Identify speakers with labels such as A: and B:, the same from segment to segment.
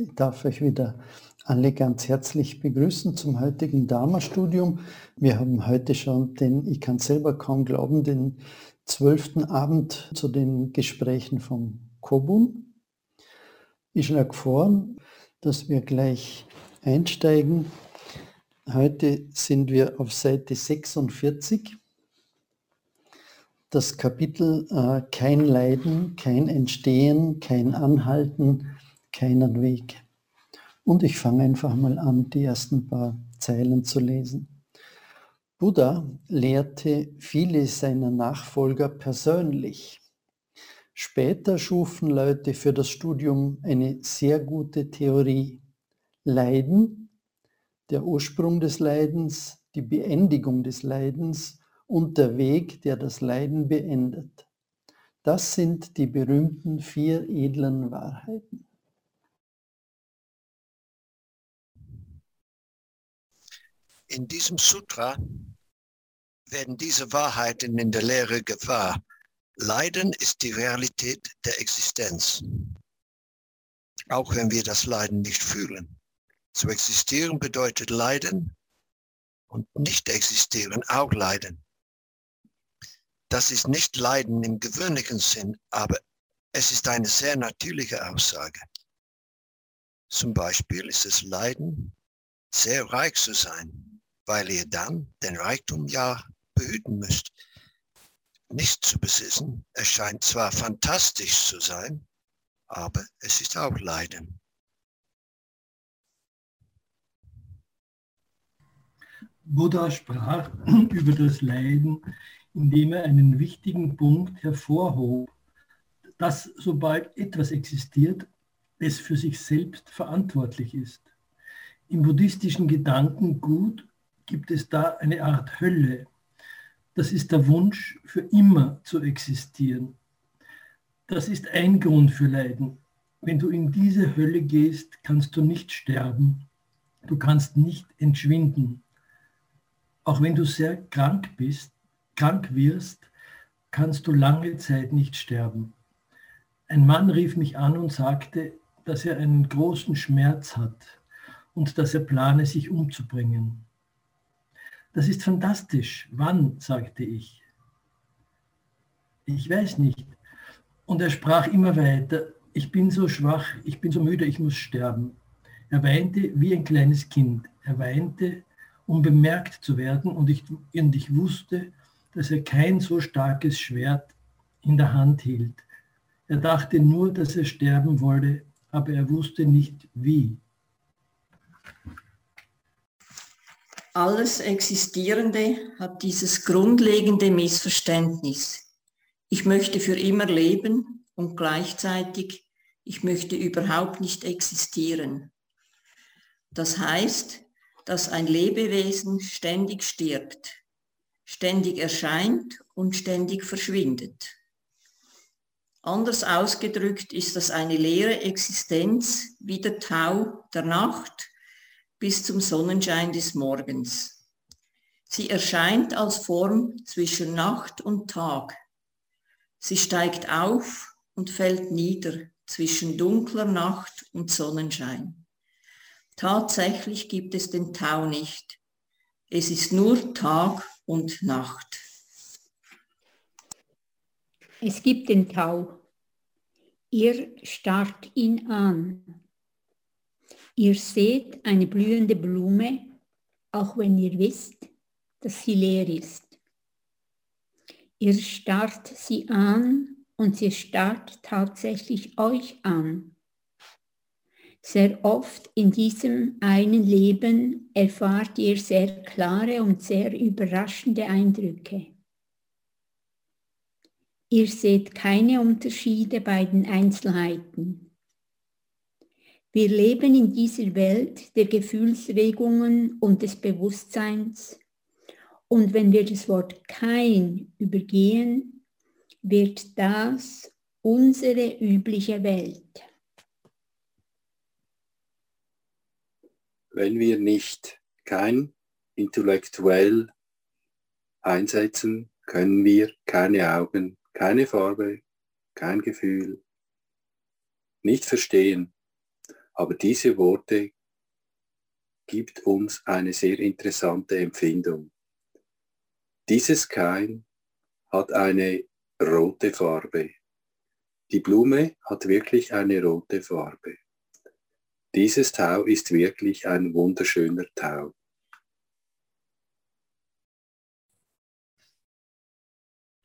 A: Ich darf euch wieder alle ganz herzlich begrüßen zum heutigen Dharma-Studium. Wir haben heute schon den, ich kann selber kaum glauben, den zwölften Abend zu den Gesprächen vom Kobun. Ich schlage vor, dass wir gleich einsteigen. Heute sind wir auf Seite 46 das Kapitel äh, Kein Leiden, kein Entstehen, kein Anhalten, keinen Weg. Und ich fange einfach mal an, die ersten paar Zeilen zu lesen. Buddha lehrte viele seiner Nachfolger persönlich. Später schufen Leute für das Studium eine sehr gute Theorie. Leiden, der Ursprung des Leidens, die Beendigung des Leidens und der Weg, der das Leiden beendet. Das sind die berühmten vier edlen Wahrheiten.
B: In diesem Sutra werden diese Wahrheiten in der Lehre gewahr. Leiden ist die Realität der Existenz. Auch wenn wir das Leiden nicht fühlen. Zu existieren bedeutet Leiden und nicht existieren auch Leiden. Das ist nicht Leiden im gewöhnlichen Sinn, aber es ist eine sehr natürliche Aussage. Zum Beispiel ist es Leiden, sehr reich zu sein, weil ihr dann den Reichtum ja behüten müsst. Nicht zu besitzen erscheint zwar fantastisch zu sein, aber es ist auch Leiden.
C: Buddha sprach über das Leiden indem er einen wichtigen Punkt hervorhob, dass sobald etwas existiert, es für sich selbst verantwortlich ist. Im buddhistischen Gedankengut gibt es da eine Art Hölle. Das ist der Wunsch, für immer zu existieren. Das ist ein Grund für Leiden. Wenn du in diese Hölle gehst, kannst du nicht sterben. Du kannst nicht entschwinden. Auch wenn du sehr krank bist, krank wirst, kannst du lange Zeit nicht sterben. Ein Mann rief mich an und sagte, dass er einen großen Schmerz hat und dass er plane, sich umzubringen. Das ist fantastisch. Wann? sagte ich. Ich weiß nicht. Und er sprach immer weiter, ich bin so schwach, ich bin so müde, ich muss sterben. Er weinte wie ein kleines Kind. Er weinte, um bemerkt zu werden und ich, und ich wusste, dass er kein so starkes Schwert in der Hand hielt. Er dachte nur, dass er sterben wolle, aber er wusste nicht wie.
D: Alles Existierende hat dieses grundlegende Missverständnis. Ich möchte für immer leben und gleichzeitig ich möchte überhaupt nicht existieren. Das heißt, dass ein Lebewesen ständig stirbt ständig erscheint und ständig verschwindet. Anders ausgedrückt ist das eine leere Existenz wie der Tau der Nacht bis zum Sonnenschein des Morgens. Sie erscheint als Form zwischen Nacht und Tag. Sie steigt auf und fällt nieder zwischen dunkler Nacht und Sonnenschein. Tatsächlich gibt es den Tau nicht. Es ist nur Tag und Nacht.
E: Es gibt den Tau. Ihr starrt ihn an. Ihr seht eine blühende Blume, auch wenn ihr wisst, dass sie leer ist. Ihr starrt sie an und sie starrt tatsächlich euch an. Sehr oft in diesem einen Leben erfahrt ihr sehr klare und sehr überraschende Eindrücke. Ihr seht keine Unterschiede bei den Einzelheiten. Wir leben in dieser Welt der Gefühlsregungen und des Bewusstseins. Und wenn wir das Wort kein übergehen, wird das unsere übliche Welt.
F: wenn wir nicht kein intellektuell einsetzen, können wir keine Augen, keine Farbe, kein Gefühl, nicht verstehen. Aber diese Worte gibt uns eine sehr interessante Empfindung. Dieses Kein hat eine rote Farbe. Die Blume hat wirklich eine rote Farbe. Dieses Tau ist wirklich ein wunderschöner Tau.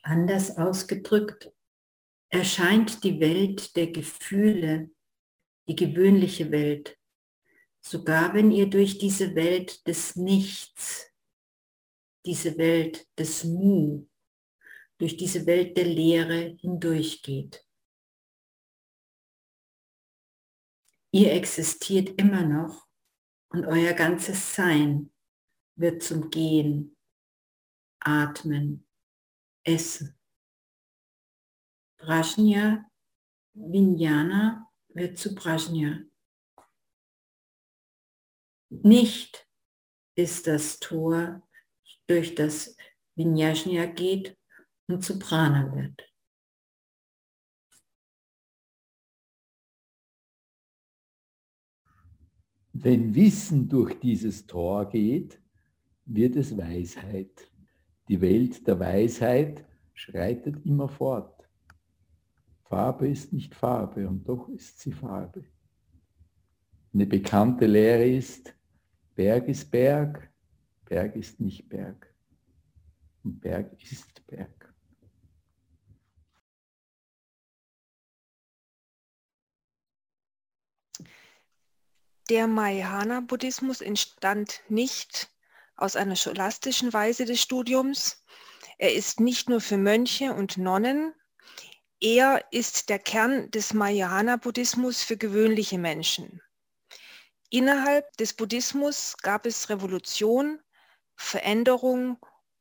G: Anders ausgedrückt, erscheint die Welt der Gefühle, die gewöhnliche Welt, sogar wenn ihr durch diese Welt des Nichts, diese Welt des Mu, durch diese Welt der Leere hindurchgeht. Ihr existiert immer noch und euer ganzes Sein wird zum Gehen, Atmen, Essen. Prajna, Vijnana wird zu Prajna. Nicht ist das Tor, durch das Vinyajna geht und zu Prana wird.
H: Wenn Wissen durch dieses Tor geht, wird es Weisheit. Die Welt der Weisheit schreitet immer fort. Farbe ist nicht Farbe und doch ist sie Farbe. Eine bekannte Lehre ist, Berg ist Berg, Berg ist nicht Berg und Berg ist Berg.
I: Der Mahayana-Buddhismus entstand nicht aus einer scholastischen Weise des Studiums. Er ist nicht nur für Mönche und Nonnen, er ist der Kern des Mahayana-Buddhismus für gewöhnliche Menschen. Innerhalb des Buddhismus gab es Revolution, Veränderung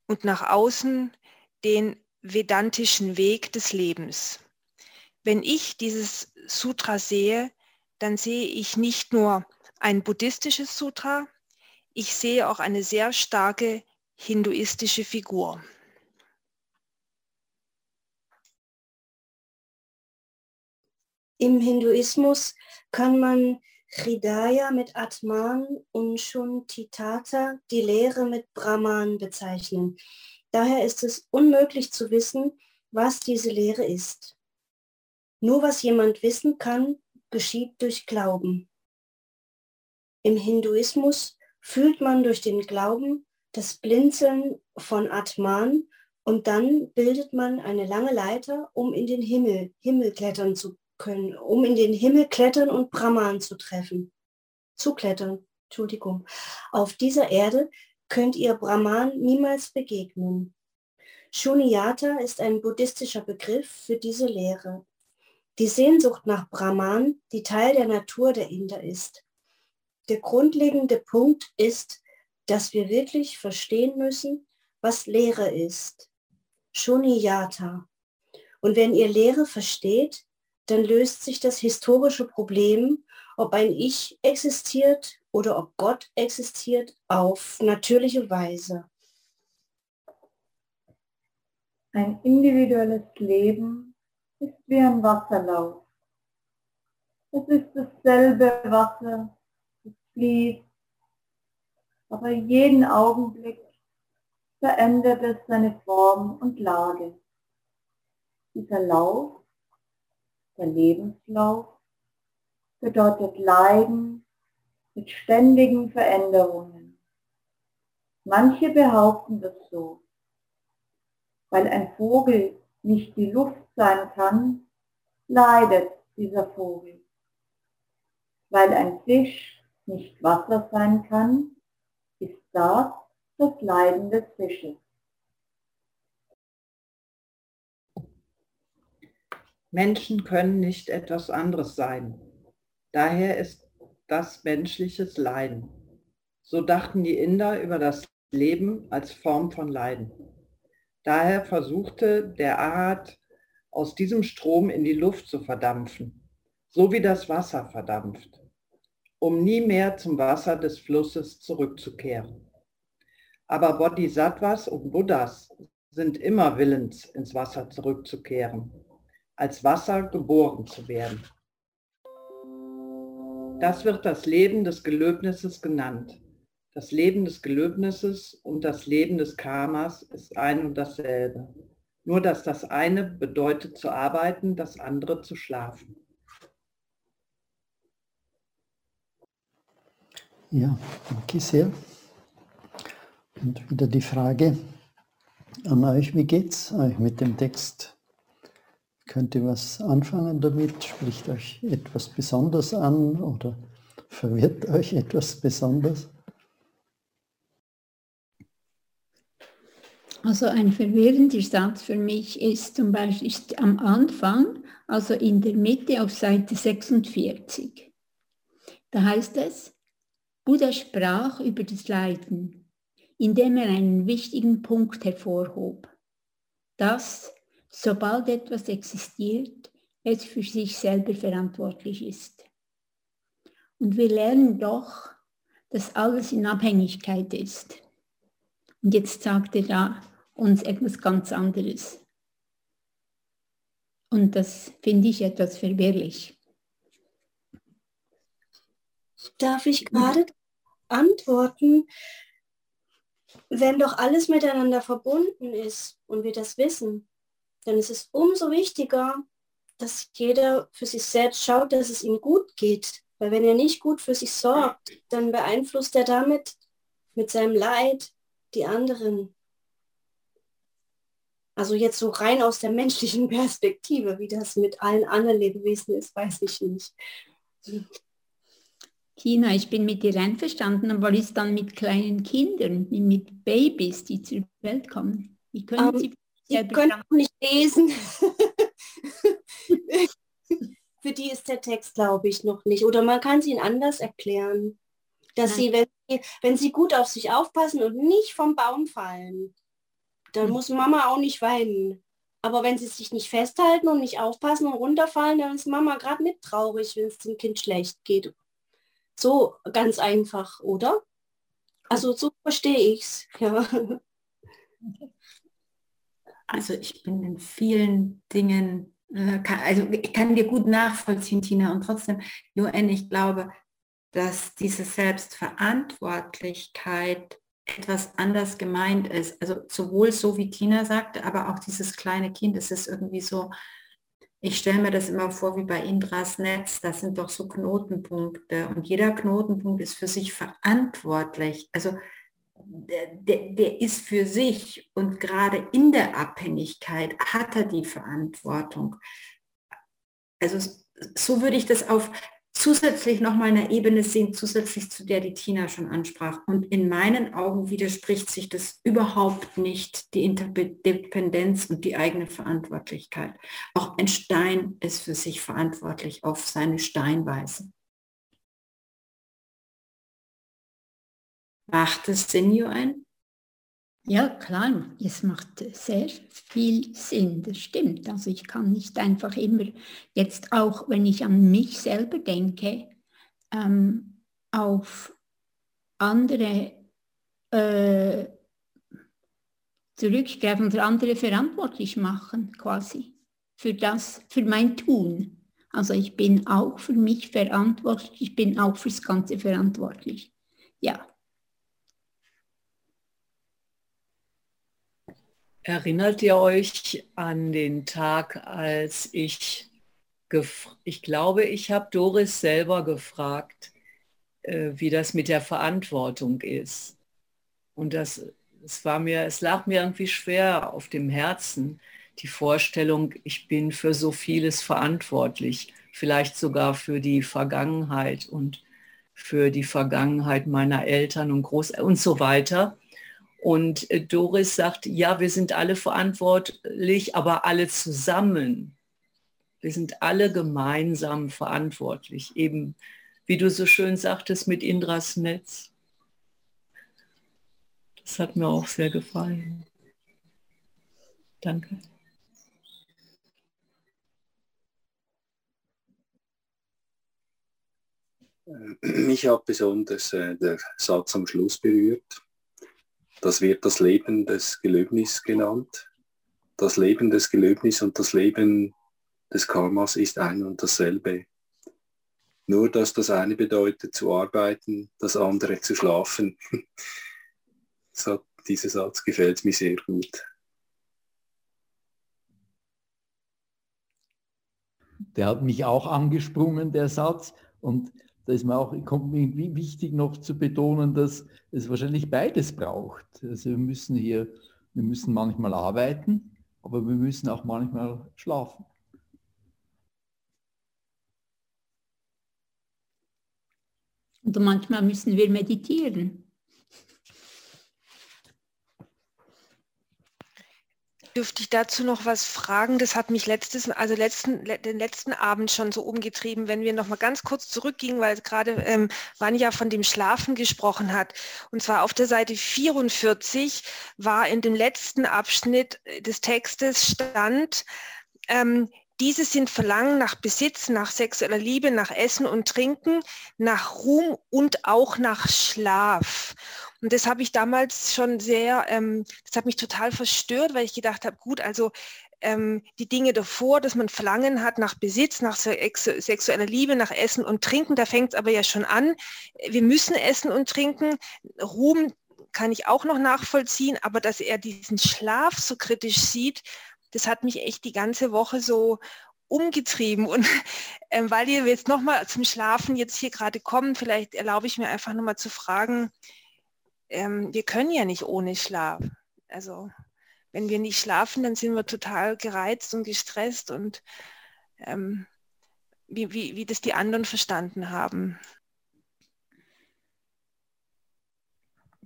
I: und nach außen den vedantischen Weg des Lebens. Wenn ich dieses Sutra sehe, dann sehe ich nicht nur ein buddhistisches Sutra, ich sehe auch eine sehr starke hinduistische Figur.
J: Im Hinduismus kann man Hridaya mit Atman und Shuntitata, die Lehre mit Brahman, bezeichnen. Daher ist es unmöglich zu wissen, was diese Lehre ist. Nur was jemand wissen kann, geschieht durch Glauben. Im Hinduismus fühlt man durch den Glauben das Blinzeln von Atman und dann bildet man eine lange Leiter, um in den Himmel, Himmel klettern zu können, um in den Himmel klettern und Brahman zu treffen. Zu klettern, Entschuldigung. Auf dieser Erde könnt ihr Brahman niemals begegnen. Shunyata ist ein buddhistischer Begriff für diese Lehre. Die Sehnsucht nach Brahman, die Teil der Natur der Inder ist. Der grundlegende Punkt ist, dass wir wirklich verstehen müssen, was Lehre ist. Shunyata. Und wenn ihr Lehre versteht, dann löst sich das historische Problem, ob ein Ich existiert oder ob Gott existiert, auf natürliche Weise.
K: Ein individuelles Leben ist wie ein Wasserlauf. Es ist dasselbe Wasser, es fließt, aber jeden Augenblick verändert es seine Form und Lage. Dieser Lauf, der Lebenslauf, bedeutet Leiden mit ständigen Veränderungen. Manche behaupten das so, weil ein Vogel nicht die Luft sein kann, leidet dieser Vogel. Weil ein Fisch nicht Wasser sein kann, ist das das Leiden des Fisches.
L: Menschen können nicht etwas anderes sein. Daher ist das menschliches Leiden. So dachten die Inder über das Leben als Form von Leiden. Daher versuchte der Arat aus diesem Strom in die Luft zu verdampfen, so wie das Wasser verdampft, um nie mehr zum Wasser des Flusses zurückzukehren. Aber Bodhisattvas und Buddhas sind immer willens, ins Wasser zurückzukehren, als Wasser geboren zu werden. Das wird das Leben des Gelöbnisses genannt. Das Leben des Gelöbnisses und das Leben des Karmas ist ein und dasselbe. Nur dass das eine bedeutet zu arbeiten, das andere zu schlafen.
A: Ja, danke sehr. Und wieder die Frage an euch, wie geht es euch mit dem Text? Könnt ihr was anfangen damit? Spricht euch etwas besonders an oder verwirrt euch etwas besonders?
E: Also ein verwirrender Satz für mich ist zum Beispiel ist am Anfang, also in der Mitte auf Seite 46. Da heißt es, Buddha sprach über das Leiden, indem er einen wichtigen Punkt hervorhob, dass, sobald etwas existiert, es für sich selber verantwortlich ist. Und wir lernen doch, dass alles in Abhängigkeit ist. Und jetzt sagt er da, uns etwas ganz anderes. Und das finde ich etwas verwirrlich.
J: Darf ich gerade antworten? Wenn doch alles miteinander verbunden ist und wir das wissen, dann ist es umso wichtiger, dass jeder für sich selbst schaut, dass es ihm gut geht. Weil wenn er nicht gut für sich sorgt, dann beeinflusst er damit mit seinem Leid die anderen. Also jetzt so rein aus der menschlichen Perspektive, wie das mit allen anderen Lebewesen ist, weiß ich nicht.
E: Tina, ich bin mit dir einverstanden, aber ist dann mit kleinen Kindern, mit Babys, die zur Welt kommen? Wie können um,
J: ähm, sie die können nicht lesen. Für die ist der Text, glaube ich, noch nicht. Oder man kann sie ihnen anders erklären. Dass Nein. sie, wenn, sie, wenn sie gut auf sich aufpassen und nicht vom Baum fallen, dann muss Mama auch nicht weinen. Aber wenn sie sich nicht festhalten und nicht aufpassen und runterfallen, dann ist Mama gerade mit traurig, wenn es dem Kind schlecht geht. So ganz einfach, oder? Also so verstehe ich es. Ja.
G: Also ich bin in vielen Dingen, äh, also ich kann dir gut nachvollziehen, Tina, und trotzdem, Joanne, ich glaube, dass diese Selbstverantwortlichkeit etwas anders gemeint ist. Also sowohl so wie Tina sagte, aber auch dieses kleine Kind, es ist irgendwie so, ich stelle mir das immer vor wie bei Indras Netz, das sind doch so Knotenpunkte und jeder Knotenpunkt ist für sich verantwortlich. Also der, der, ist für sich und gerade in der Abhängigkeit hat er die Verantwortung. Also so würde ich das auf zusätzlich nochmal eine Ebene sehen, zusätzlich zu der die Tina schon ansprach. Und in meinen Augen widerspricht sich das überhaupt nicht, die Interdependenz und die eigene Verantwortlichkeit. Auch ein Stein ist für sich verantwortlich auf seine Steinweise. Macht es Sinn, Joanne?
E: Ja, klar, es macht sehr viel Sinn, das stimmt. Also ich kann nicht einfach immer, jetzt auch wenn ich an mich selber denke, ähm, auf andere äh, zurückgreifen oder andere verantwortlich machen quasi für das, für mein Tun. Also ich bin auch für mich verantwortlich, ich bin auch fürs Ganze verantwortlich. Ja,
M: Erinnert ihr euch an den Tag, als ich, ich glaube, ich habe Doris selber gefragt, äh, wie das mit der Verantwortung ist. Und das, es war mir, es lag mir irgendwie schwer auf dem Herzen, die Vorstellung, ich bin für so vieles verantwortlich, vielleicht sogar für die Vergangenheit und für die Vergangenheit meiner Eltern und Groß und so weiter. Und äh, Doris sagt, ja, wir sind alle verantwortlich, aber alle zusammen. Wir sind alle gemeinsam verantwortlich. Eben, wie du so schön sagtest, mit Indras Netz. Das hat mir auch sehr gefallen. Danke.
F: Mich hat besonders äh, der Satz am Schluss berührt das wird das Leben des Gelöbnis genannt. Das Leben des Gelöbnis und das Leben des Karmas ist ein und dasselbe. Nur dass das eine bedeutet zu arbeiten, das andere zu schlafen. So, dieser Satz gefällt mir sehr gut.
H: Der hat mich auch angesprungen, der Satz. Und da ist mir auch kommt mir wichtig noch zu betonen, dass es wahrscheinlich beides braucht. Also wir müssen hier, wir müssen manchmal arbeiten, aber wir müssen auch manchmal schlafen.
E: Und manchmal müssen wir meditieren.
I: Dürfte ich dazu noch was fragen? Das hat mich letztes, also letzten, den letzten Abend schon so umgetrieben, wenn wir noch mal ganz kurz zurückgingen, weil gerade ähm, Vanja von dem Schlafen gesprochen hat. Und zwar auf der Seite 44 war in dem letzten Abschnitt des Textes stand, ähm, diese sind Verlangen nach Besitz, nach sexueller Liebe, nach Essen und Trinken, nach Ruhm und auch nach Schlaf. Und das habe ich damals schon sehr, ähm, das hat mich total verstört, weil ich gedacht habe, gut, also ähm, die Dinge davor, dass man Verlangen hat nach Besitz, nach sexueller Liebe, nach Essen und Trinken, da fängt es aber ja schon an. Wir müssen essen und trinken. Ruhm kann ich auch noch nachvollziehen, aber dass er diesen Schlaf so kritisch sieht, das hat mich echt die ganze Woche so umgetrieben. Und ähm, weil wir jetzt nochmal zum Schlafen jetzt hier gerade kommen, vielleicht erlaube ich mir einfach nochmal zu fragen, ähm, wir können ja nicht ohne Schlaf. Also wenn wir nicht schlafen, dann sind wir total gereizt und gestresst und ähm, wie, wie, wie das die anderen verstanden haben.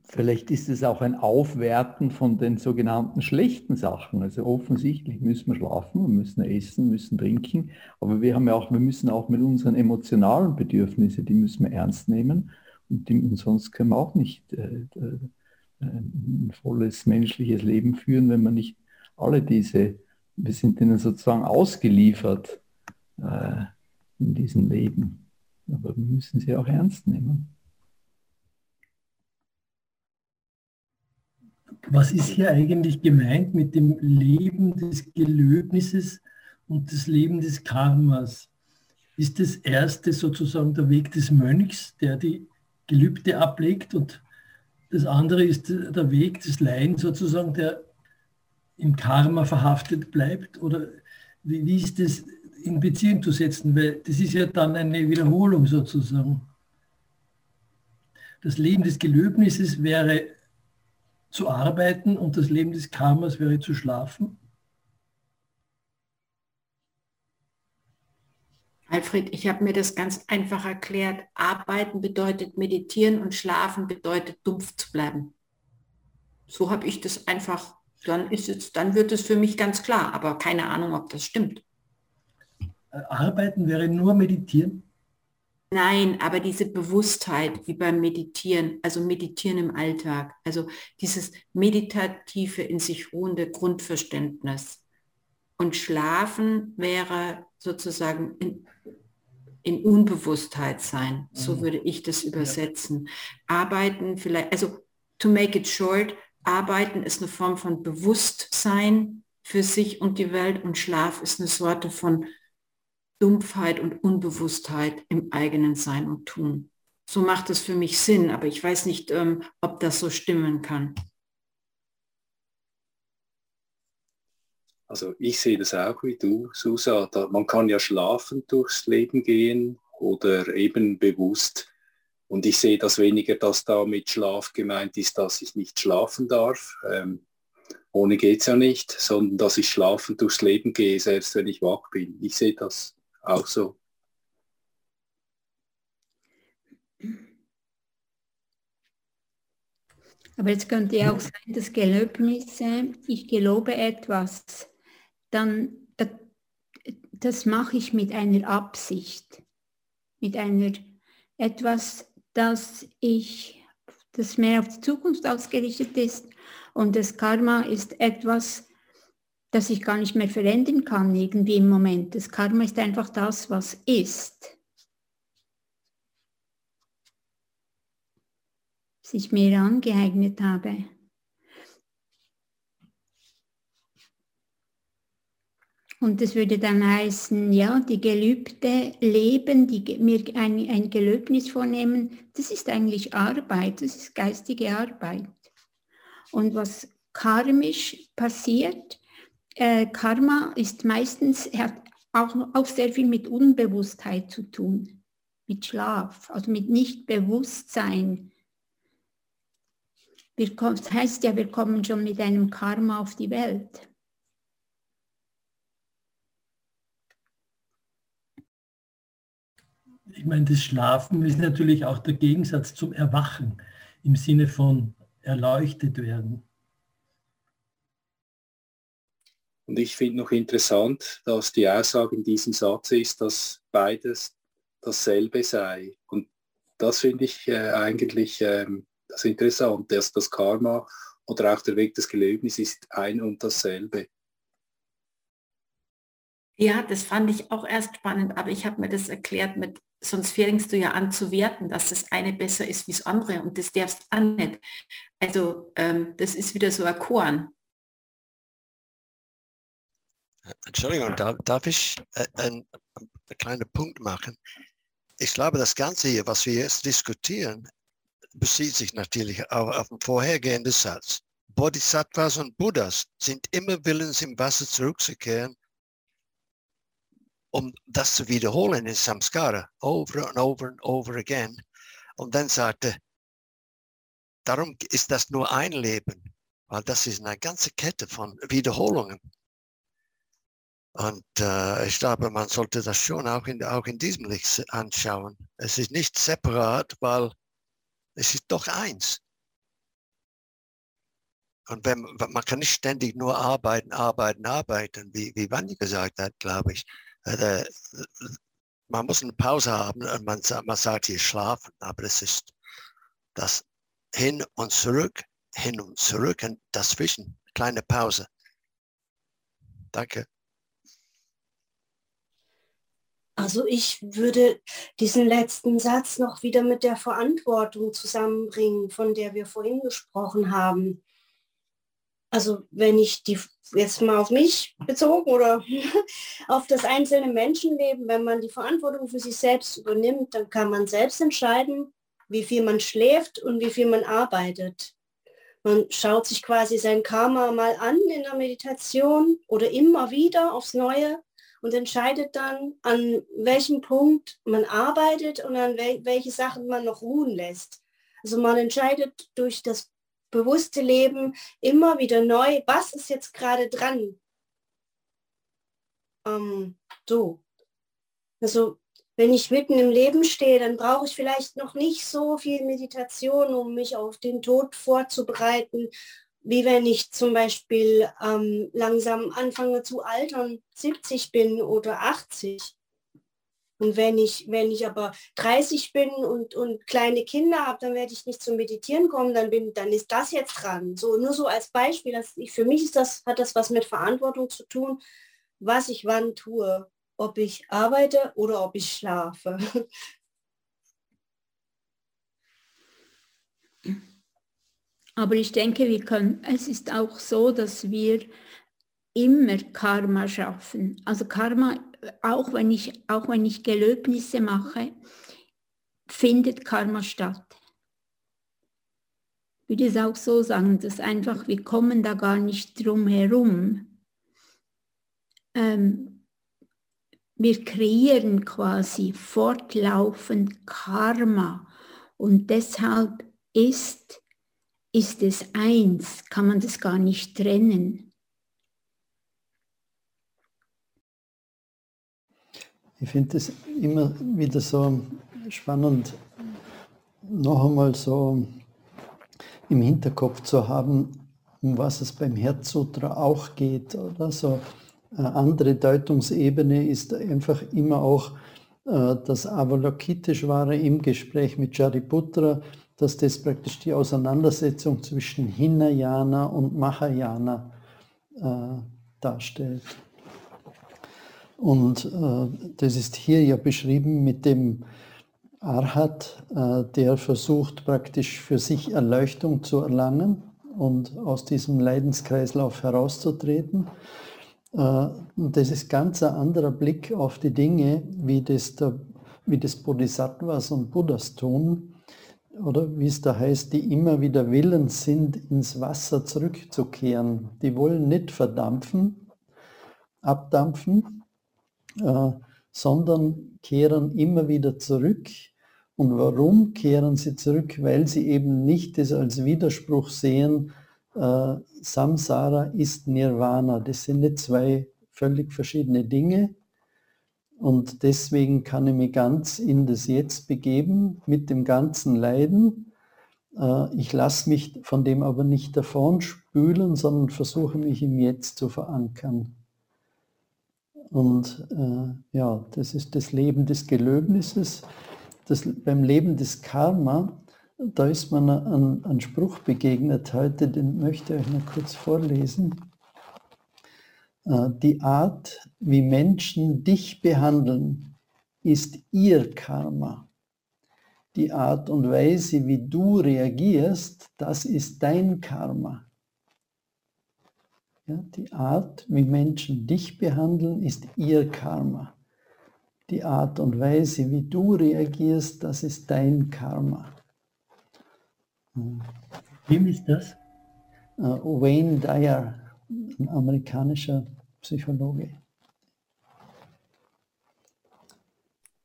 H: Vielleicht ist es auch ein Aufwerten von den sogenannten schlechten Sachen. Also offensichtlich müssen wir schlafen, wir müssen essen, müssen trinken, aber wir haben ja auch, wir müssen auch mit unseren emotionalen Bedürfnissen, die müssen wir ernst nehmen und sonst können wir auch nicht äh, äh, ein volles menschliches Leben führen, wenn wir nicht alle diese, wir sind ihnen sozusagen ausgeliefert äh, in diesem Leben. Aber wir müssen sie auch ernst nehmen.
C: Was ist hier eigentlich gemeint mit dem Leben des Gelöbnisses und das Leben des Karmas? Ist das erste sozusagen der Weg des Mönchs, der die Gelübde ablegt und das andere ist der Weg des Leiden sozusagen, der im Karma verhaftet bleibt? Oder wie, wie ist das in Beziehung zu setzen? Weil das ist ja dann eine Wiederholung sozusagen. Das Leben des Gelöbnisses wäre zu arbeiten und das Leben des Karmas wäre zu schlafen.
G: Alfred, ich habe mir das ganz einfach erklärt. Arbeiten bedeutet meditieren und schlafen bedeutet dumpf zu bleiben. So habe ich das einfach, dann ist es, dann wird es für mich ganz klar, aber keine Ahnung, ob das stimmt.
C: Äh, arbeiten wäre nur meditieren?
G: Nein, aber diese Bewusstheit wie beim Meditieren, also Meditieren im Alltag, also dieses meditative in sich ruhende Grundverständnis. Und Schlafen wäre sozusagen in, in Unbewusstheit sein. So mhm. würde ich das übersetzen. Ja. Arbeiten vielleicht, also to make it short, Arbeiten ist eine Form von Bewusstsein für sich und die Welt und Schlaf ist eine Sorte von Dumpfheit und Unbewusstheit im eigenen Sein und Tun. So macht es für mich Sinn, aber ich weiß nicht, ähm, ob das so stimmen kann.
F: Also ich sehe das auch wie du, Susa. Man kann ja schlafen durchs Leben gehen oder eben bewusst. Und ich sehe das weniger, dass da mit Schlaf gemeint ist, dass ich nicht schlafen darf. Ähm, ohne geht es ja nicht, sondern dass ich schlafen durchs Leben gehe, selbst wenn ich wach bin. Ich sehe das auch so.
E: Aber es könnte ja auch sein, dass Gelöbnisse, ich gelobe etwas, dann das mache ich mit einer Absicht, mit einer etwas, das ich, das mehr auf die Zukunft ausgerichtet ist und das Karma ist etwas, das ich gar nicht mehr verändern kann irgendwie im Moment. Das Karma ist einfach das, was ist. Was ich mir angeeignet habe. Und das würde dann heißen, ja, die Gelübde leben, die mir ein, ein Gelöbnis vornehmen, das ist eigentlich Arbeit, das ist geistige Arbeit. Und was karmisch passiert, äh, Karma ist meistens, hat auch, auch sehr viel mit Unbewusstheit zu tun, mit Schlaf, also mit Nichtbewusstsein. Wir, das heißt ja, wir kommen schon mit einem Karma auf die Welt.
C: Ich meine, das Schlafen ist natürlich auch der Gegensatz zum Erwachen im Sinne von erleuchtet werden.
F: Und ich finde noch interessant, dass die Aussage in diesem Satz ist, dass beides dasselbe sei. Und das finde ich äh, eigentlich ähm, das Interessante, dass das Karma oder auch der Weg des Gelöbnis ist ein und dasselbe.
G: Ja, das fand ich auch erst spannend, aber ich habe mir das erklärt mit, sonst fängst du ja an zu werten, dass das eine besser ist wie das andere und das darfst du auch nicht. Also ähm, das ist wieder so ein Korn.
B: Entschuldigung, darf, darf ich äh, einen, einen kleinen Punkt machen? Ich glaube, das Ganze hier, was wir jetzt diskutieren, bezieht sich natürlich auch auf den vorhergehenden Satz. Bodhisattvas und Buddhas sind immer willens, im Wasser zurückzukehren, um das zu wiederholen in Samskara, over and over and over again. Und dann sagte, darum ist das nur ein Leben, weil das ist eine ganze Kette von Wiederholungen. Und äh, ich glaube, man sollte das schon auch in, auch in diesem Licht anschauen. Es ist nicht separat, weil es ist doch eins. Und wenn, man kann nicht ständig nur arbeiten, arbeiten, arbeiten, wie, wie Wanni gesagt hat, glaube ich. Äh, man muss eine Pause haben und man, man sagt hier schlafen, aber es ist das hin und zurück, hin und zurück und dazwischen, kleine Pause. Danke.
J: Also ich würde diesen letzten Satz noch wieder mit der Verantwortung zusammenbringen, von der wir vorhin gesprochen haben. Also wenn ich die jetzt mal auf mich bezogen oder auf das einzelne Menschenleben, wenn man die Verantwortung für sich selbst übernimmt, dann kann man selbst entscheiden, wie viel man schläft und wie viel man arbeitet. Man schaut sich quasi sein Karma mal an in der Meditation oder immer wieder aufs Neue und entscheidet dann, an welchem Punkt man arbeitet und an wel welche Sachen man noch ruhen lässt. Also man entscheidet durch das bewusste Leben immer wieder neu, was ist jetzt gerade dran. Ähm, so. Also wenn ich mitten im Leben stehe, dann brauche ich vielleicht noch nicht so viel Meditation, um mich auf den Tod vorzubereiten wie wenn ich zum Beispiel ähm, langsam anfange zu altern, 70 bin oder 80. Und wenn ich, wenn ich aber 30 bin und, und kleine Kinder habe, dann werde ich nicht zum Meditieren kommen, dann, bin, dann ist das jetzt dran. So, nur so als Beispiel, dass ich, für mich ist das, hat das was mit Verantwortung zu tun, was ich wann tue. Ob ich arbeite oder ob ich schlafe.
E: Aber ich denke, wir können, es ist auch so, dass wir immer Karma schaffen. Also Karma, auch wenn ich, auch wenn ich Gelöbnisse mache, findet Karma statt. Ich würde es auch so sagen, dass einfach, wir kommen da gar nicht drum herum. Ähm, wir kreieren quasi fortlaufend Karma und deshalb ist ist es eins, kann man das gar nicht trennen.
A: Ich finde es immer wieder so spannend, noch einmal so im Hinterkopf zu haben, um was es beim Herzsutra auch geht. Oder so eine andere Deutungsebene ist einfach immer auch äh, das Avalokiteshvara im Gespräch mit Jariputra, dass das praktisch die Auseinandersetzung zwischen Hinayana und Mahayana äh, darstellt. Und äh, das ist hier ja beschrieben mit dem Arhat, äh, der versucht praktisch für sich Erleuchtung zu erlangen und aus diesem Leidenskreislauf herauszutreten. Äh, das ist ganz ein anderer Blick auf die Dinge, wie das, der, wie das Bodhisattvas und Buddhas tun, oder wie es da heißt, die immer wieder willens sind, ins Wasser zurückzukehren. Die wollen nicht verdampfen, abdampfen, sondern kehren immer wieder zurück. Und warum kehren sie zurück? Weil sie eben nicht das als Widerspruch sehen, äh, Samsara ist Nirvana. Das sind nicht zwei völlig verschiedene Dinge. Und deswegen kann ich mich ganz in das Jetzt begeben mit dem ganzen Leiden. Äh, ich lasse mich von dem aber nicht davon spülen, sondern versuche mich im Jetzt zu verankern. Und äh, ja, das ist das Leben des Gelöbnisses. Das, beim Leben des Karma da ist ein, ein Spruch begegnet heute, den möchte ich euch noch kurz vorlesen. Äh, die Art, wie Menschen dich behandeln, ist ihr Karma. Die Art und Weise, wie du reagierst, das ist dein Karma. Ja, die Art, wie Menschen dich behandeln, ist ihr Karma. Die Art und Weise, wie du reagierst, das ist dein Karma.
C: Wem ist das?
A: Uh, Wayne Dyer, ein amerikanischer Psychologe.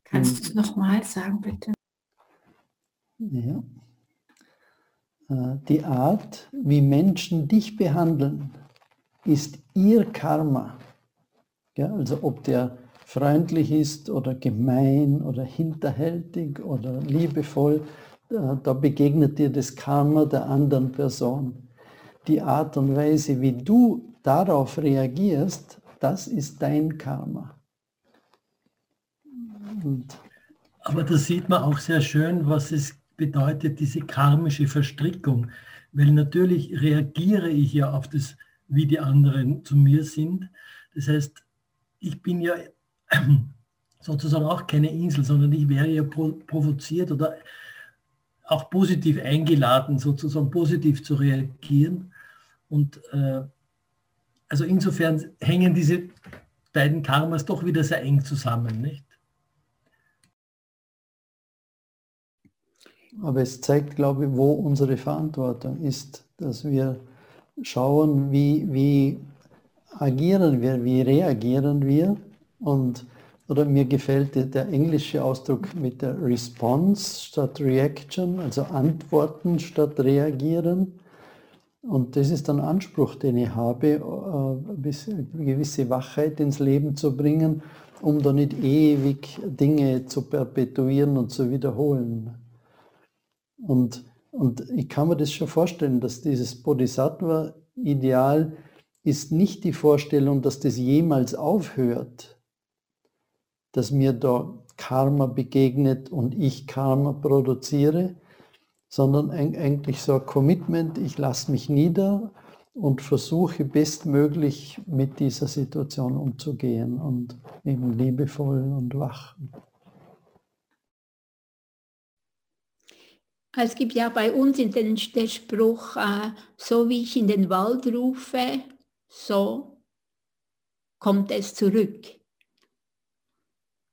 G: Kannst du es nochmal sagen, bitte?
A: Ja. Uh, die Art, wie Menschen dich behandeln, ist ihr Karma. Ja, also ob der freundlich ist oder gemein oder hinterhältig oder liebevoll, da begegnet dir das Karma der anderen Person. Die Art und Weise, wie du darauf reagierst, das ist dein Karma.
C: Und Aber da sieht man auch sehr schön, was es bedeutet, diese karmische Verstrickung. Weil natürlich reagiere ich ja auf das, wie die anderen zu mir sind. Das heißt, ich bin ja sozusagen auch keine Insel, sondern ich wäre ja provoziert oder auch positiv eingeladen, sozusagen positiv zu reagieren. Und äh, also insofern hängen diese beiden Karmas doch wieder sehr eng zusammen, nicht?
A: Aber es zeigt, glaube ich, wo unsere Verantwortung ist, dass wir schauen, wie, wie agieren wir, wie reagieren wir und oder mir gefällt der englische Ausdruck mit der Response statt Reaction, also Antworten statt Reagieren. Und das ist ein Anspruch, den ich habe, äh, eine gewisse Wachheit ins Leben zu bringen, um da nicht ewig Dinge zu perpetuieren und zu wiederholen. Und, und ich kann mir das schon vorstellen, dass dieses Bodhisattva-Ideal ist nicht die Vorstellung, dass das jemals aufhört, dass mir da Karma begegnet und ich Karma produziere, sondern eigentlich so ein Commitment, ich lasse mich nieder und versuche bestmöglich mit dieser Situation umzugehen und eben liebevoll und wach.
E: Es gibt ja bei uns in den, den Spruch, äh, so wie ich in den Wald rufe, so kommt es zurück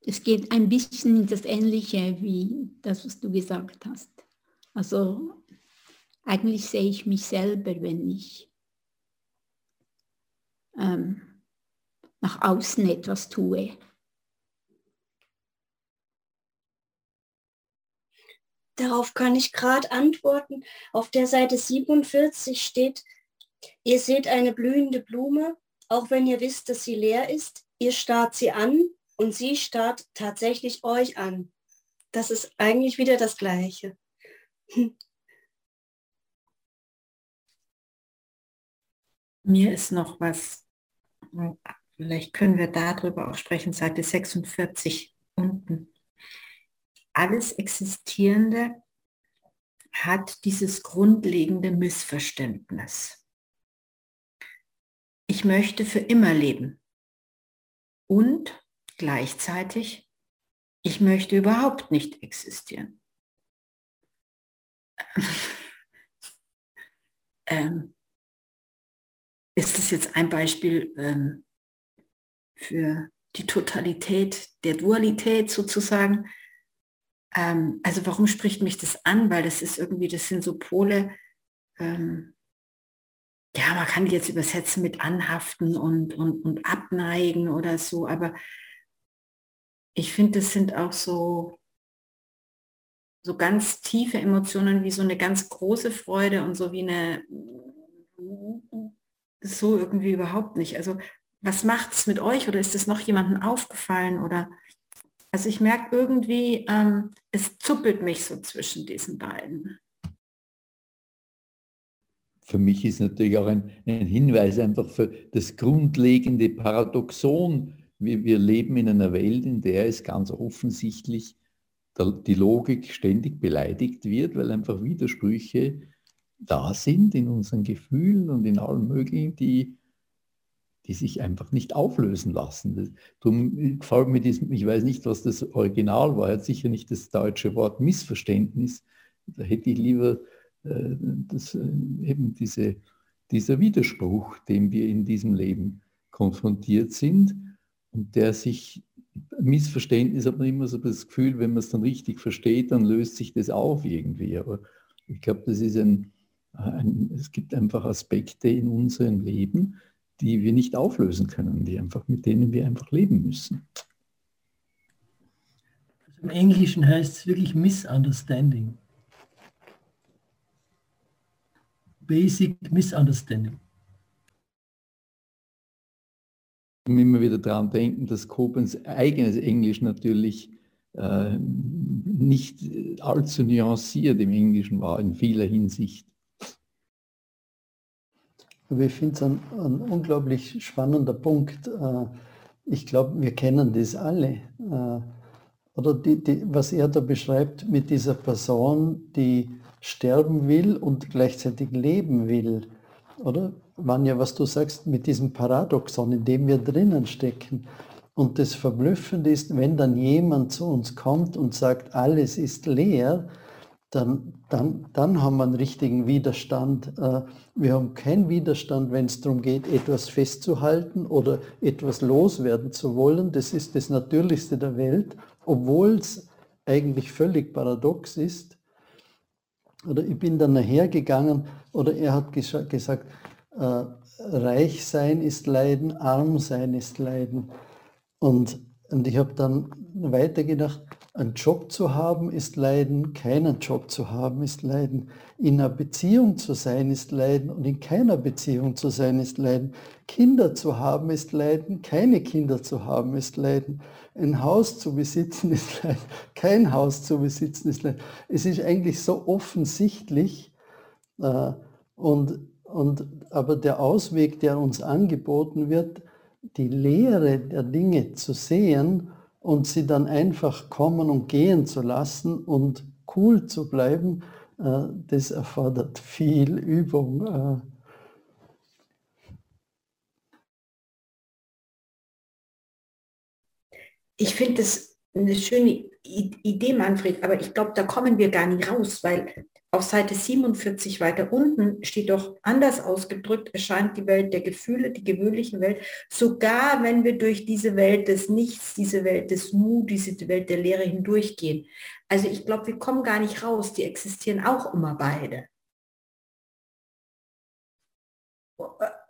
E: es geht ein bisschen in das Ähnliche wie das, was du gesagt hast. Also eigentlich sehe ich mich selber, wenn ich ähm, nach außen etwas tue.
J: Darauf kann ich gerade antworten. Auf der Seite 47 steht, ihr seht eine blühende Blume, auch wenn ihr wisst, dass sie leer ist. Ihr starrt sie an und sie starrt tatsächlich euch an. Das ist eigentlich wieder das Gleiche.
G: Mir ist noch was, vielleicht können wir darüber auch sprechen, Seite 46 unten. Alles Existierende hat dieses grundlegende Missverständnis. Ich möchte für immer leben. Und Gleichzeitig, ich möchte überhaupt nicht existieren. ähm, ist das jetzt ein Beispiel, ähm, für die Totalität der Dualität sozusagen. Ähm, also warum spricht mich das an? Weil das ist irgendwie, das sind so Pole, ähm, ja, man kann die jetzt übersetzen mit anhaften und, und, und abneigen oder so, aber ich finde, das sind auch so, so ganz tiefe Emotionen wie so eine ganz große Freude und so wie eine, so irgendwie überhaupt nicht. Also was macht es mit euch oder ist es noch jemandem aufgefallen oder also ich merke irgendwie, ähm, es zuppelt mich so zwischen diesen beiden
H: für mich ist natürlich auch ein, ein, Hinweis einfach für das grundlegende Paradoxon. Wir, wir, leben in einer Welt, in der es ganz offensichtlich der, die Logik ständig beleidigt wird, weil einfach Widersprüche da sind in unseren Gefühlen und in allem Möglichen, die, die sich einfach nicht auflösen lassen. Darum gefällt mir diesem, ich weiß nicht, was das Original war, hat sicher nicht das deutsche Wort Missverständnis. Da hätte ich lieber äh, das, äh, eben diese, dieser Widerspruch, dem wir in diesem Leben konfrontiert sind und der sich, Missverständnis hat man immer so das Gefühl, wenn man es dann richtig versteht, dann löst sich das auf irgendwie. Aber ich glaube, das ist ein, ein, es gibt einfach Aspekte in unserem Leben, die wir nicht auflösen können, die einfach, mit denen wir einfach leben müssen.
C: Also Im Englischen heißt es wirklich Misunderstanding. basic misunderstanding.
H: Immer wieder daran denken, dass Kobens eigenes Englisch natürlich äh, nicht allzu nuanciert im Englischen war in vieler Hinsicht.
A: Ich finde es ein, ein, unglaublich spannender Punkt. Äh, ich glaube, wir kennen das alle. Äh, oder die, die, was er da beschreibt mit dieser Person, die sterben will und gleichzeitig leben will. Oder? Vanja, was du sagst mit diesem Paradoxon, in dem wir drinnen stecken. Und das Verblüffende ist, wenn dann jemand zu uns kommt und sagt, alles ist leer, dann, dann, dann haben wir einen richtigen Widerstand. Äh, wir haben keinen Widerstand, wenn es darum geht, etwas festzuhalten oder etwas loswerden zu wollen. Das ist das Natürlichste der Welt, obwohl es eigentlich völlig paradox ist. Oder ich bin dann nachher gegangen oder er hat gesagt, äh, reich sein ist Leiden, arm sein ist Leiden. Und, und ich habe dann weitergedacht, einen Job zu haben ist Leiden, keinen Job zu haben ist Leiden. In einer Beziehung zu sein ist Leiden und in keiner Beziehung zu sein ist Leiden. Kinder zu haben ist Leiden, keine Kinder zu haben ist Leiden. Ein Haus zu besitzen ist Leiden, kein Haus zu besitzen ist Leiden. Es ist eigentlich so offensichtlich äh, und, und aber der Ausweg, der uns angeboten wird, die Lehre der Dinge zu sehen und sie dann einfach kommen und gehen zu lassen und cool zu bleiben, äh, das erfordert viel Übung. Äh.
G: Ich finde das eine schöne Idee, Manfred, aber ich glaube, da kommen wir gar nicht raus, weil auf Seite 47 weiter unten steht doch anders ausgedrückt, erscheint die Welt der Gefühle, die gewöhnliche Welt, sogar wenn wir durch diese Welt des Nichts, diese Welt des Nu, diese Welt der Leere hindurchgehen. Also ich glaube, wir kommen gar nicht raus, die existieren auch immer beide.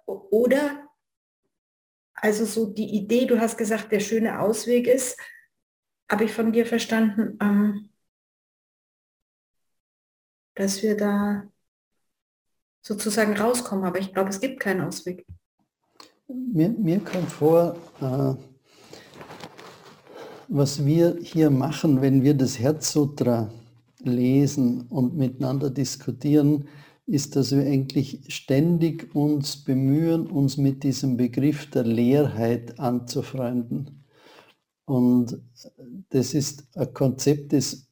G: Oder, also so die Idee, du hast gesagt, der schöne Ausweg ist, habe ich von dir verstanden, ähm, dass wir da sozusagen rauskommen. Aber ich glaube, es gibt keinen Ausweg.
A: Mir, mir kommt vor, äh, was wir hier machen, wenn wir das Herzsutra lesen und miteinander diskutieren, ist, dass wir eigentlich ständig uns bemühen, uns mit diesem Begriff der Leerheit anzufreunden. Und das ist ein Konzept, das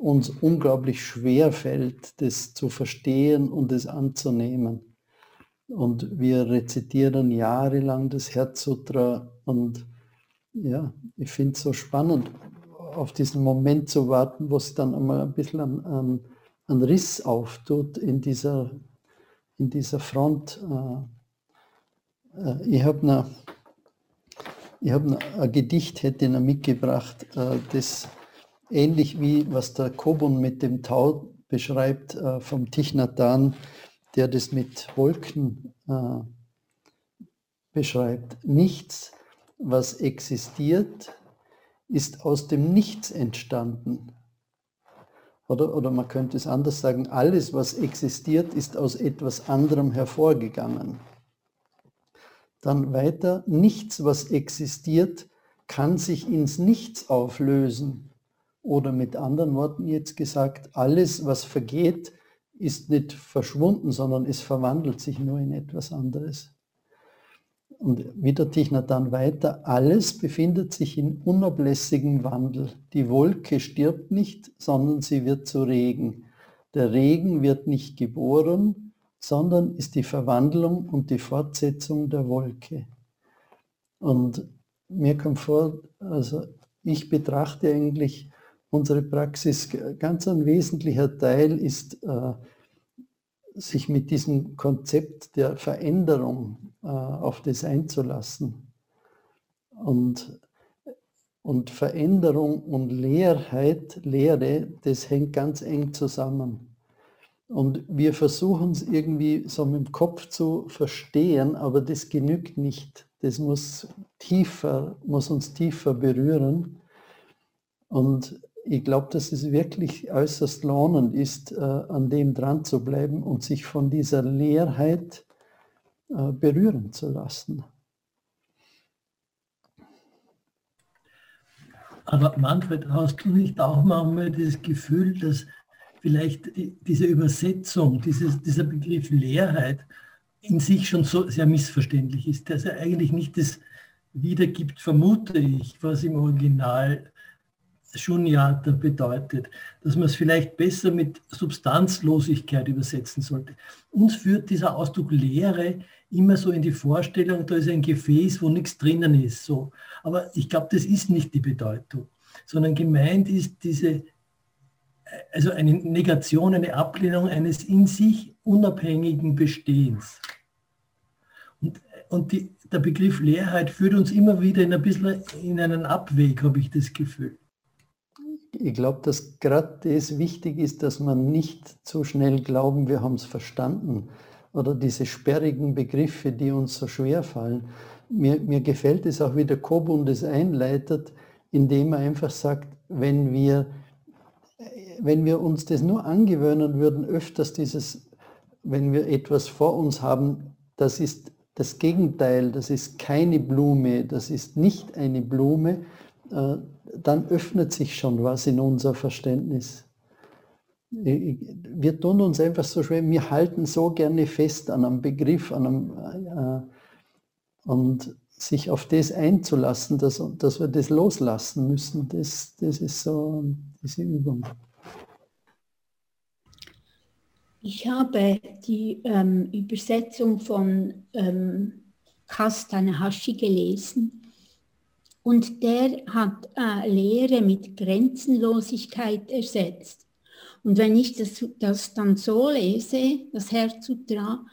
A: uns unglaublich schwer fällt, das zu verstehen und es anzunehmen. Und wir rezitieren jahrelang das Herzsutra und ja, ich finde es so spannend, auf diesen Moment zu warten, wo es dann einmal ein bisschen an, an, an Riss auftut in dieser, in dieser Front. Äh, äh, ich habe Ich habe ein Gedicht hätte ich noch mitgebracht, äh, das ähnlich wie was der Kobun mit dem Tau beschreibt, äh, vom Tichnatan, der das mit Wolken äh, beschreibt. Nichts, was existiert, ist aus dem Nichts entstanden. Oder, oder man könnte es anders sagen, alles, was existiert, ist aus etwas anderem hervorgegangen. Dann weiter, nichts, was existiert, kann sich ins Nichts auflösen. Oder mit anderen Worten jetzt gesagt, alles, was vergeht, ist nicht verschwunden, sondern es verwandelt sich nur in etwas anderes. Und wieder Tichner dann weiter, alles befindet sich in unablässigem Wandel. Die Wolke stirbt nicht, sondern sie wird zu Regen. Der Regen wird nicht geboren, sondern ist die Verwandlung und die Fortsetzung der Wolke. Und mir kommt vor, also ich betrachte eigentlich unsere Praxis, ganz ein wesentlicher Teil ist, äh, sich mit diesem Konzept der Veränderung äh, auf das einzulassen. Und, und Veränderung und Leerheit, Lehre, das hängt ganz eng zusammen. Und wir versuchen es irgendwie so mit dem Kopf zu verstehen, aber das genügt nicht. Das muss tiefer, muss uns tiefer berühren. Und ich glaube, dass es wirklich äußerst lohnend ist, äh, an dem dran zu bleiben und sich von dieser Leerheit äh, berühren zu lassen.
C: Aber Manfred, hast du nicht auch manchmal das Gefühl, dass vielleicht diese Übersetzung, dieses, dieser Begriff Leerheit in sich schon so sehr missverständlich ist, dass er eigentlich nicht das wiedergibt, vermute ich, was im Original Shunyata bedeutet, dass man es vielleicht besser mit Substanzlosigkeit übersetzen sollte. Uns führt dieser Ausdruck Leere immer so in die Vorstellung, da ist ein Gefäß, wo nichts drinnen ist. So. Aber ich glaube, das ist nicht die Bedeutung, sondern gemeint ist diese also eine Negation, eine Ablehnung eines in sich unabhängigen Bestehens. Und, und die, der Begriff Leerheit führt uns immer wieder in ein bisschen in einen Abweg, habe ich das Gefühl.
A: Ich glaube, dass gerade das wichtig ist, dass man nicht zu schnell glauben, wir haben es verstanden. Oder diese sperrigen Begriffe, die uns so schwer fallen. Mir, mir gefällt es auch, wie der Kobun das einleitet, indem er einfach sagt, wenn wir wenn wir uns das nur angewöhnen würden, öfters dieses, wenn wir etwas vor uns haben, das ist das Gegenteil, das ist keine Blume, das ist nicht eine Blume, dann öffnet sich schon was in unser Verständnis. Wir tun uns einfach so schwer, wir halten so gerne fest an einem Begriff, an einem, äh, und sich auf das einzulassen, dass, dass wir das loslassen müssen, das, das ist so diese Übung.
E: Ich habe die ähm, Übersetzung von ähm, Kastanahashi gelesen und der hat äh, Lehre mit Grenzenlosigkeit ersetzt. Und wenn ich das, das dann so lese, das Herzutra,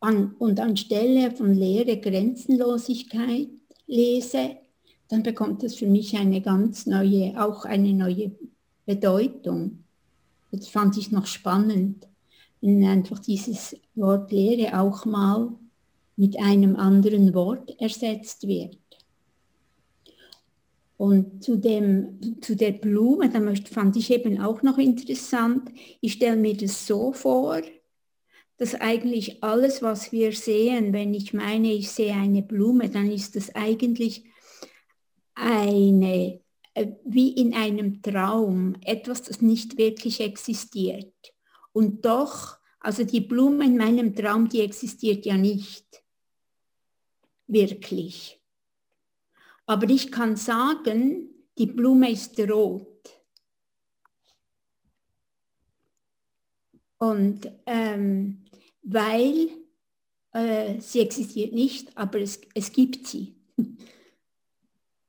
E: an, und anstelle von Lehre Grenzenlosigkeit lese, dann bekommt das für mich eine ganz neue, auch eine neue Bedeutung. Das fand ich noch spannend wenn einfach dieses Wort Lehre auch mal mit einem anderen Wort ersetzt wird. Und zu, dem, zu der Blume, da fand ich eben auch noch interessant, ich stelle mir das so vor, dass eigentlich alles, was wir sehen, wenn ich meine, ich sehe eine Blume, dann ist das eigentlich eine, äh, wie in einem Traum, etwas, das nicht wirklich existiert. Und doch, also die Blume in meinem Traum, die existiert ja nicht wirklich. Aber ich kann sagen, die Blume ist rot. Und ähm, weil äh, sie existiert nicht, aber es, es gibt sie.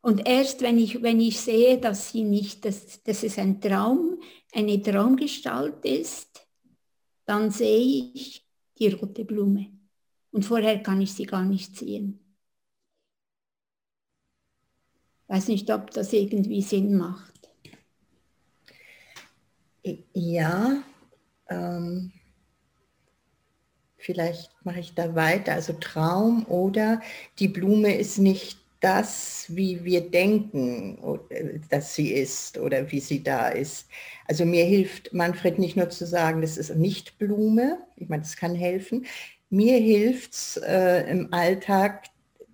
E: Und erst wenn ich, wenn ich sehe, dass sie nicht, dass, dass es ein Traum, eine Traumgestalt ist, dann sehe ich die rote Blume. Und vorher kann ich sie gar nicht sehen. Weiß nicht, ob das irgendwie Sinn macht.
N: Ja, ähm, vielleicht mache ich da weiter. Also Traum oder die Blume ist nicht das, wie wir denken, dass sie ist oder wie sie da ist. Also mir hilft Manfred nicht nur zu sagen, das ist nicht Blume, ich meine, das kann helfen. Mir hilft es äh, im Alltag,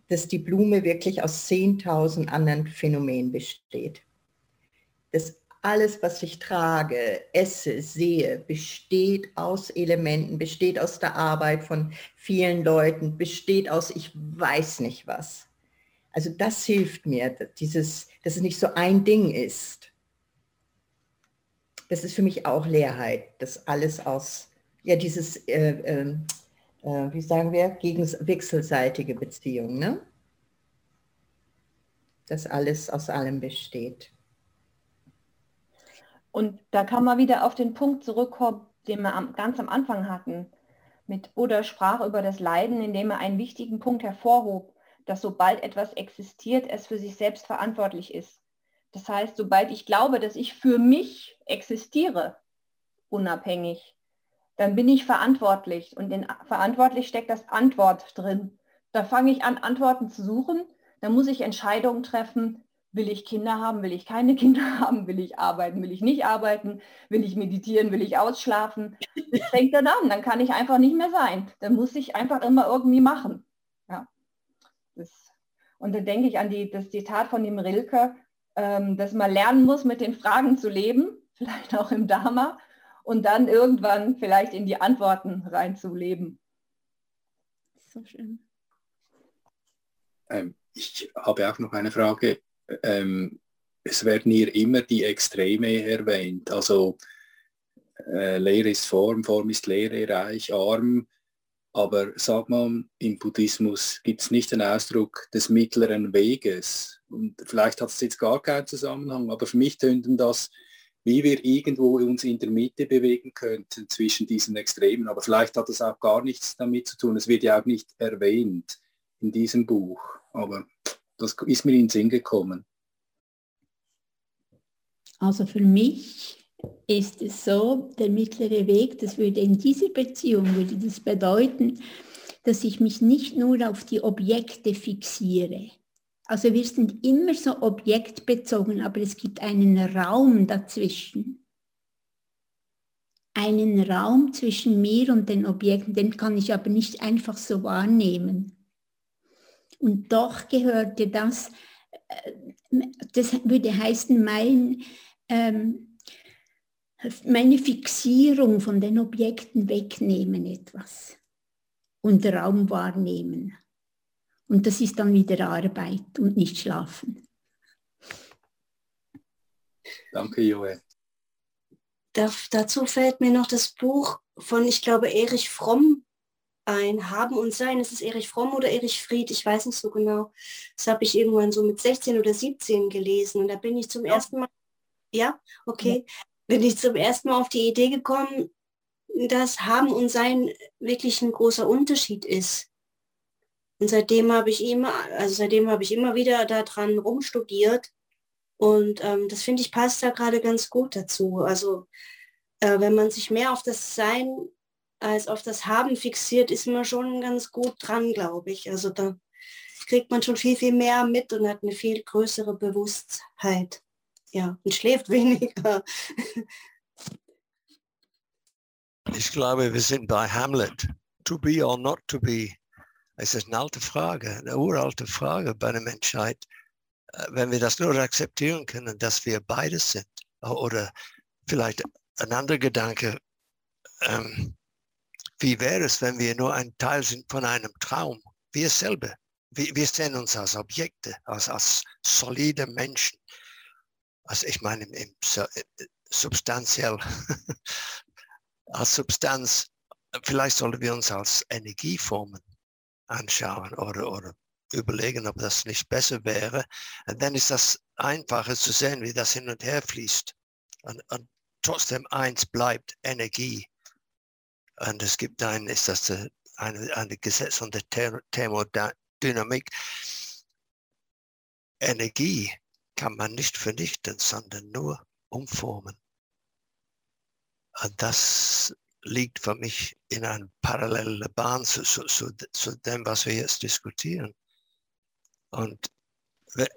N: dass die Blume wirklich aus 10.000 anderen Phänomenen besteht. Das alles, was ich trage, esse, sehe, besteht aus Elementen, besteht aus der Arbeit von vielen Leuten, besteht aus ich weiß nicht was. Also das hilft mir, dieses, dass es nicht so ein Ding ist. Das ist für mich auch Leerheit, das alles aus, ja, dieses, äh, äh, äh, wie sagen wir, gegen wechselseitige Beziehung, ne? Dass alles aus allem besteht.
O: Und da kann man wieder auf den Punkt zurückkommen, den wir am, ganz am Anfang hatten. Mit Buddha sprach über das Leiden, indem er einen wichtigen Punkt hervorhob dass sobald etwas existiert, es für sich selbst verantwortlich ist. Das heißt, sobald ich glaube, dass ich für mich existiere, unabhängig, dann bin ich verantwortlich und in verantwortlich steckt das Antwort drin. Da fange ich an, Antworten zu suchen, da muss ich Entscheidungen treffen, will ich Kinder haben, will ich keine Kinder haben, will ich arbeiten, will ich nicht arbeiten, will ich meditieren, will ich ausschlafen. Das fängt dann an, dann kann ich einfach nicht mehr sein. Dann muss ich einfach immer irgendwie machen. Das, und da denke ich an die, das Zitat von dem Rilke, ähm, dass man lernen muss, mit den Fragen zu leben, vielleicht auch im Dharma, und dann irgendwann vielleicht in die Antworten reinzuleben.
E: So schön.
F: Ähm, ich habe auch noch eine Frage. Ähm, es werden hier immer die Extreme erwähnt. Also äh, Lehre ist Form, Form ist Lehre, reich, arm. Aber sagt man, im Buddhismus gibt es nicht den Ausdruck des mittleren Weges. Und vielleicht hat es jetzt gar keinen Zusammenhang, aber für mich tönt das, wie wir irgendwo uns in der Mitte bewegen könnten zwischen diesen Extremen. Aber vielleicht hat das auch gar nichts damit zu tun. Es wird ja auch nicht erwähnt in diesem Buch. Aber das ist mir in den Sinn gekommen.
E: Also für mich ist es so, der mittlere Weg, das würde in dieser Beziehung, würde das bedeuten, dass ich mich nicht nur auf die Objekte fixiere. Also wir sind immer so objektbezogen, aber es gibt einen Raum dazwischen. Einen Raum zwischen mir und den Objekten, den kann ich aber nicht einfach so wahrnehmen. Und doch gehörte das, äh, das würde heißen, mein, ähm, meine Fixierung von den Objekten wegnehmen etwas und Raum wahrnehmen. Und das ist dann wieder Arbeit und nicht Schlafen.
F: Danke, Joel.
J: Da, dazu fällt mir noch das Buch von, ich glaube, Erich Fromm ein, Haben und Sein. Ist es Erich Fromm oder Erich Fried? Ich weiß nicht so genau. Das habe ich irgendwann so mit 16 oder 17 gelesen. Und da bin ich zum ja. ersten Mal, ja, okay. Ja bin ich zum ersten Mal auf die Idee gekommen, dass Haben und Sein wirklich ein großer Unterschied ist. Und seitdem habe ich immer, also seitdem habe ich immer wieder daran rumstudiert. Und ähm, das finde ich passt da gerade ganz gut dazu. Also äh, wenn man sich mehr auf das Sein als auf das Haben fixiert, ist man schon ganz gut dran, glaube ich. Also da kriegt man schon viel, viel mehr mit und hat eine viel größere Bewusstheit ja, und schläft weniger.
B: Ich glaube, wir sind bei Hamlet. To be or not to be. Es ist eine alte Frage, eine uralte Frage bei der Menschheit. Äh, wenn wir das nur akzeptieren können, dass wir beides sind. Oder vielleicht ein anderer Gedanke, ähm, wie wäre es, wenn wir nur ein Teil sind von einem Traum? Wir selber. Wir, wir sehen uns als Objekte, als, als solide Menschen also ich meine im, im äh, substanziell, als Substanz, vielleicht sollten wir uns als Energieformen anschauen oder, oder überlegen, ob das nicht besser wäre. Und dann ist das einfacher zu sehen, wie das hin und her fließt. Und, und trotzdem eins bleibt Energie. Und es gibt ein, ist das eine, eine Gesetz von der Thermodynamik. Energie kann man nicht vernichten, sondern nur umformen. Und das liegt für mich in einer parallelen Bahn zu, zu, zu, zu dem, was wir jetzt diskutieren. Und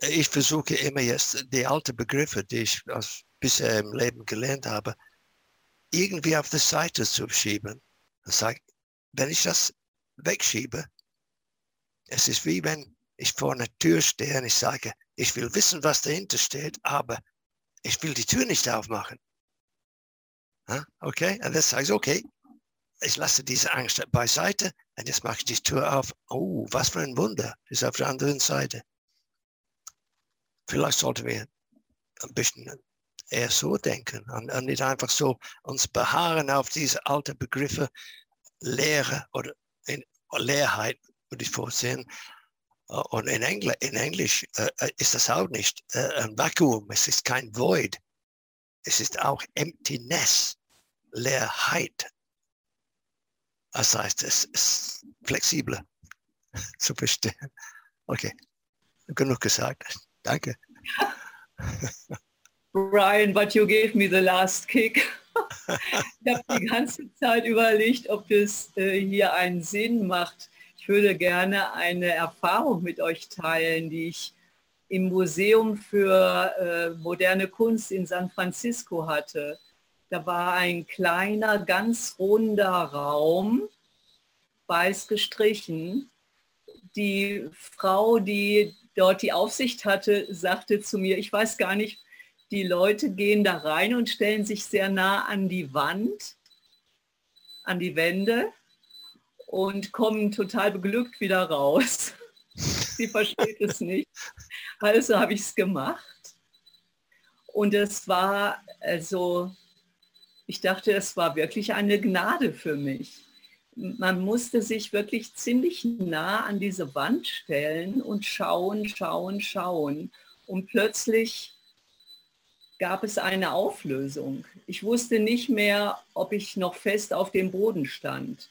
B: ich versuche immer jetzt die alten Begriffe, die ich bisher im Leben gelernt habe, irgendwie auf die Seite zu schieben. Und sage, wenn ich das wegschiebe, es ist wie wenn ich vor einer Tür stehe und ich sage, ich will wissen, was dahinter steht, aber ich will die Tür nicht aufmachen. Okay, und dann sage ich, okay, ich lasse diese Angst beiseite und jetzt mache ich die Tür auf. Oh, was für ein Wunder, ist auf der anderen Seite. Vielleicht sollten wir ein bisschen eher so denken und, und nicht einfach so uns beharren auf diese alten Begriffe Lehre oder in, Leerheit, würde ich vorsehen. Und in, Engl in Englisch äh, ist das auch nicht äh, ein Vakuum, es ist kein Void. Es ist auch Emptiness, Leerheit. Das heißt, es ist flexibler zu verstehen. Okay, genug gesagt. Danke.
M: Brian, but you gave me the last kick. ich habe die ganze Zeit überlegt, ob es äh, hier einen Sinn macht. Ich würde gerne eine Erfahrung mit euch teilen, die ich im Museum für äh, moderne Kunst in San Francisco hatte. Da war ein kleiner, ganz runder Raum, weiß gestrichen. Die Frau, die dort die Aufsicht hatte, sagte zu mir, ich weiß gar nicht, die Leute gehen da rein und stellen sich sehr nah an die Wand, an die Wände und kommen total beglückt wieder raus. Sie versteht es nicht. Also habe ich es gemacht. Und es war, also, ich dachte, es war wirklich eine Gnade für mich man musste sich wirklich ziemlich nah an diese Wand stellen und schauen, schauen, schauen. Und plötzlich gab es eine Auflösung. Ich wusste nicht mehr, ob ich noch fest auf dem Boden stand.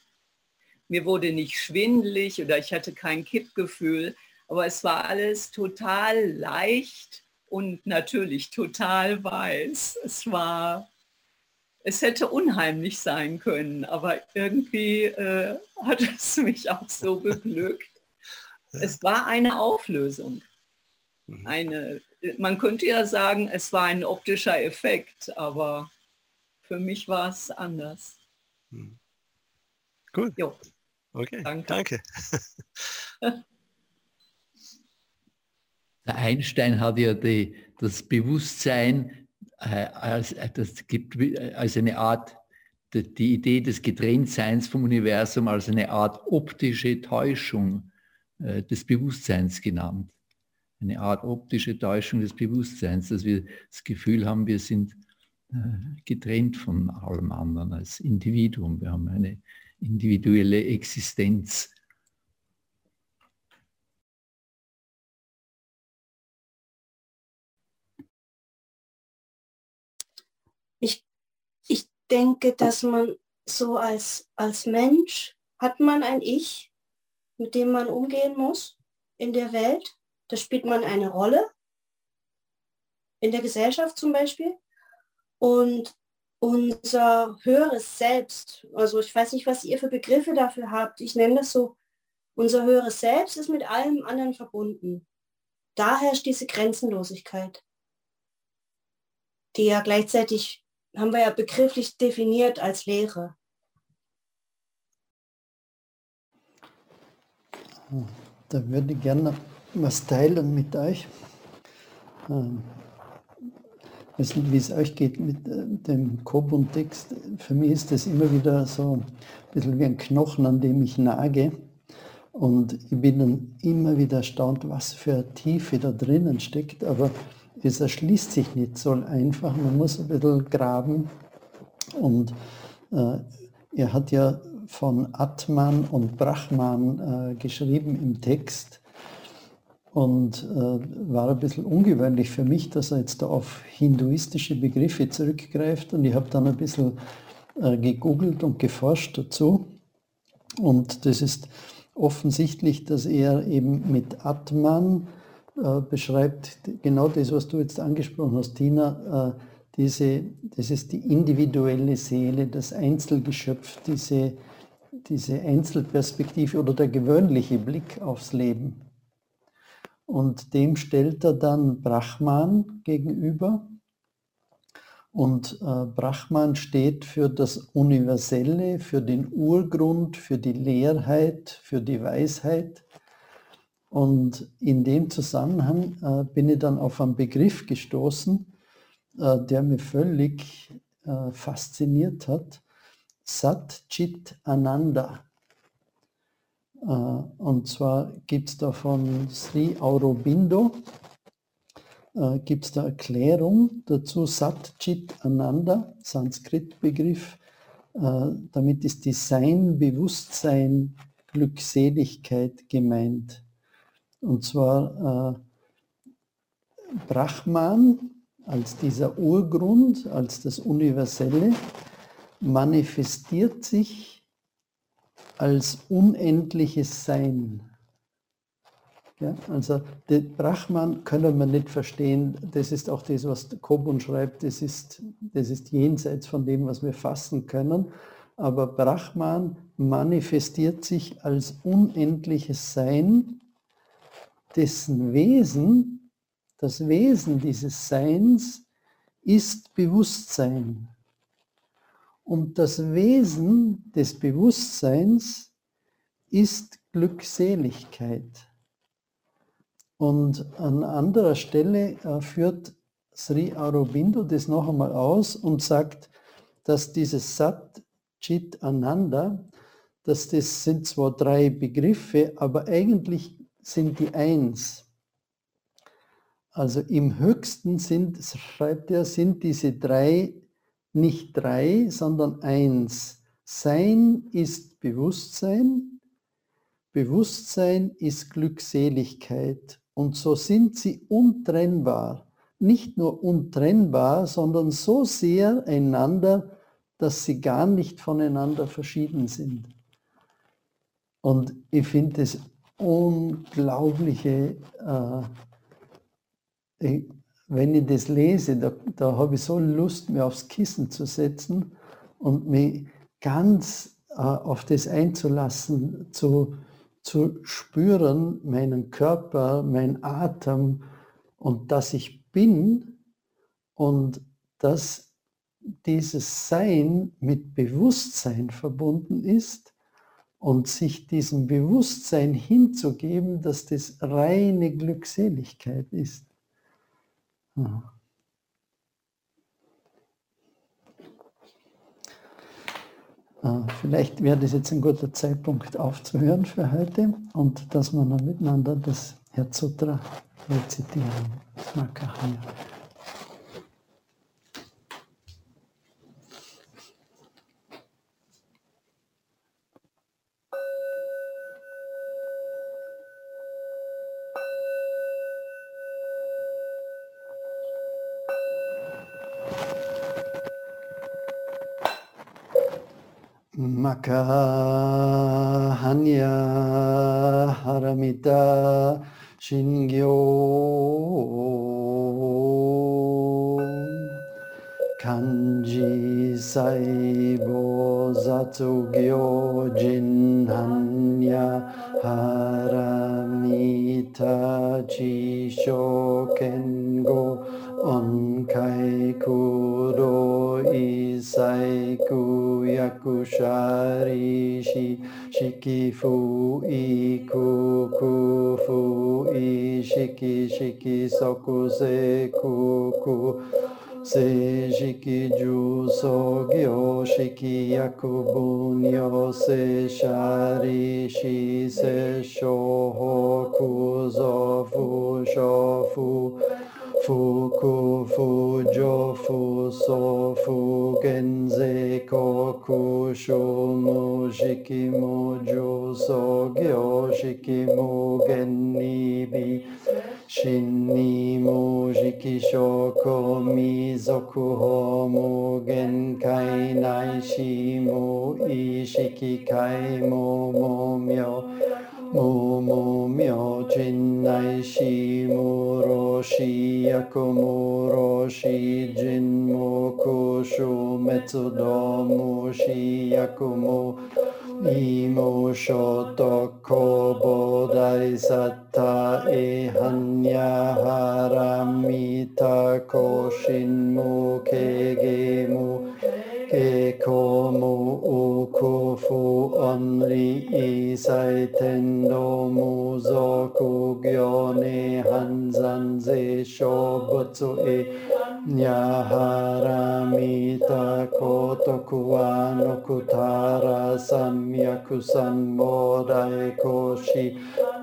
M: Mir wurde nicht schwindlig oder ich hatte kein Kippgefühl, aber es war alles total leicht und natürlich total weiß. Es war es hätte unheimlich sein können, aber irgendwie äh, hat es mich auch so beglückt. Es war eine Auflösung. Mhm. Eine, man könnte ja sagen, es war ein optischer Effekt, aber für mich war es anders.
B: Mhm. Cool. Jo. Okay, danke. danke.
H: Der Einstein hat ja die, das Bewusstsein äh, als, äh, das gibt äh, als eine Art, die Idee des Getrenntseins vom Universum als eine Art optische Täuschung des Bewusstseins genannt. Eine Art optische Täuschung des Bewusstseins, dass wir das Gefühl haben, wir sind getrennt von allem anderen als Individuum. Wir haben eine individuelle Existenz
J: denke, dass man so als, als Mensch hat man ein Ich, mit dem man umgehen muss in der Welt. Da spielt man eine Rolle, in der Gesellschaft zum Beispiel. Und unser höheres Selbst, also ich weiß nicht, was ihr für Begriffe dafür habt, ich nenne das so, unser höheres Selbst ist mit allem anderen verbunden. Da herrscht diese Grenzenlosigkeit, die ja gleichzeitig haben wir ja begrifflich definiert als Lehre.
A: Da würde ich gerne was teilen mit euch. Ähm, ich weiß nicht, wie es euch geht mit äh, dem Kobun-Text. Für mich ist das immer wieder so ein bisschen wie ein Knochen, an dem ich nage. Und ich bin dann immer wieder erstaunt, was für eine Tiefe da drinnen steckt. Aber es erschließt sich nicht so einfach, man muss ein bisschen graben. Und äh, er hat ja von Atman und Brahman äh, geschrieben im Text. Und äh, war ein bisschen ungewöhnlich für mich, dass er jetzt da auf hinduistische Begriffe zurückgreift. Und ich habe dann ein bisschen äh, gegoogelt und geforscht dazu. Und das ist offensichtlich, dass er eben mit Atman äh, beschreibt genau das, was du jetzt angesprochen hast, Tina. Äh, diese, das ist die individuelle Seele, das Einzelgeschöpf, diese, diese Einzelperspektive oder der gewöhnliche Blick aufs Leben. Und dem stellt er dann Brahman gegenüber. Und äh, Brahman steht für das Universelle, für den Urgrund, für die Leerheit, für die Weisheit. Und in dem Zusammenhang äh, bin ich dann auf einen Begriff gestoßen, äh, der mich völlig äh, fasziniert hat. Sat Chit Ananda. Äh, und zwar gibt es da von Sri Aurobindo, äh, gibt es da Erklärung dazu, Sat Chit Ananda, Sanskrit-Begriff. Äh, damit ist Design, Bewusstsein, Glückseligkeit gemeint. Und zwar äh, Brahman als dieser Urgrund, als das Universelle, manifestiert sich als unendliches Sein. Ja, also den Brahman können wir nicht verstehen, das ist auch das, was Kobun schreibt, das ist, das ist jenseits von dem, was wir fassen können. Aber Brahman manifestiert sich als unendliches Sein, dessen Wesen, das Wesen dieses Seins ist Bewusstsein. Und das Wesen des Bewusstseins ist Glückseligkeit. Und an anderer Stelle äh, führt Sri Aurobindo das noch einmal aus und sagt, dass dieses Sat Chit Ananda, dass das sind zwar drei Begriffe, aber eigentlich sind die eins. Also im höchsten sind, schreibt er, sind diese drei nicht drei, sondern eins. Sein ist Bewusstsein, Bewusstsein ist Glückseligkeit und so sind sie untrennbar. Nicht nur untrennbar, sondern so sehr einander, dass sie gar nicht voneinander verschieden sind. Und ich finde es unglaubliche, äh, wenn ich das lese, da, da habe ich so Lust, mir aufs Kissen zu setzen und mich ganz äh, auf das einzulassen, zu, zu spüren, meinen Körper, mein Atem und dass ich bin und dass dieses Sein mit Bewusstsein verbunden ist und sich diesem Bewusstsein hinzugeben, dass das reine Glückseligkeit ist. Ja. Vielleicht wäre das jetzt ein guter Zeitpunkt aufzuhören für heute und dass wir dann miteinander das Herzsutra rezitieren. Makahaya. Makahanya Haramita Shingyo Kanji Saibo Zatsugyo Jinhanya Haramita Chisho Kengo Onkai Kuro Isai kushari shi shiki fu i ku ku fu i shiki shiki soku se ku ku se shiki ju so gyo shiki yakubu nyo se shari shi se shohoku ho ku zo fu sho fu フクフジョフソフゲンゼコクショムシキムジョソギョシキムゲンニビシンニムジキショコミゾクホムゲンカイナイシムイシキカイモモミョ無無明人内し無ろし薬無ろし人無空め滅ど無し薬無異無所得公ぼ大いさたえはニャはらみたこしん無けげ無 Ikke como uko fu onri i saitendo muzo kugyo ne hanzan ze shobutsu e nyaharamita kotoku wa nokutara samyaku sanmodai koshi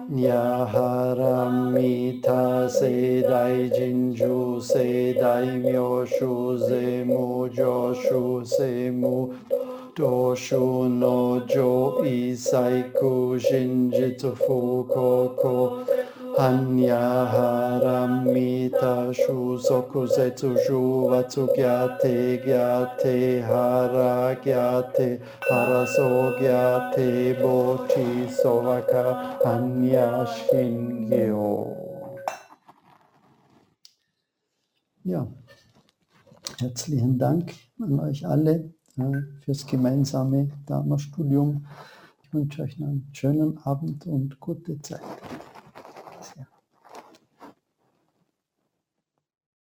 A: nyaharamita sedai jinju sedai myoshu ze mujo shu Semu Doshu no Jo Isaiku Shinjitsu Fukoko Hanya Haramita Shu Soku Setsu Shu Vatsu Gyate Gyate Hara Gyate Haraso Gyate Bochi Sovaka Hanya Shingyo. Ja, herzlichen Dank an euch alle fürs gemeinsame Dharma-Studium. Ich wünsche euch einen schönen Abend und gute Zeit.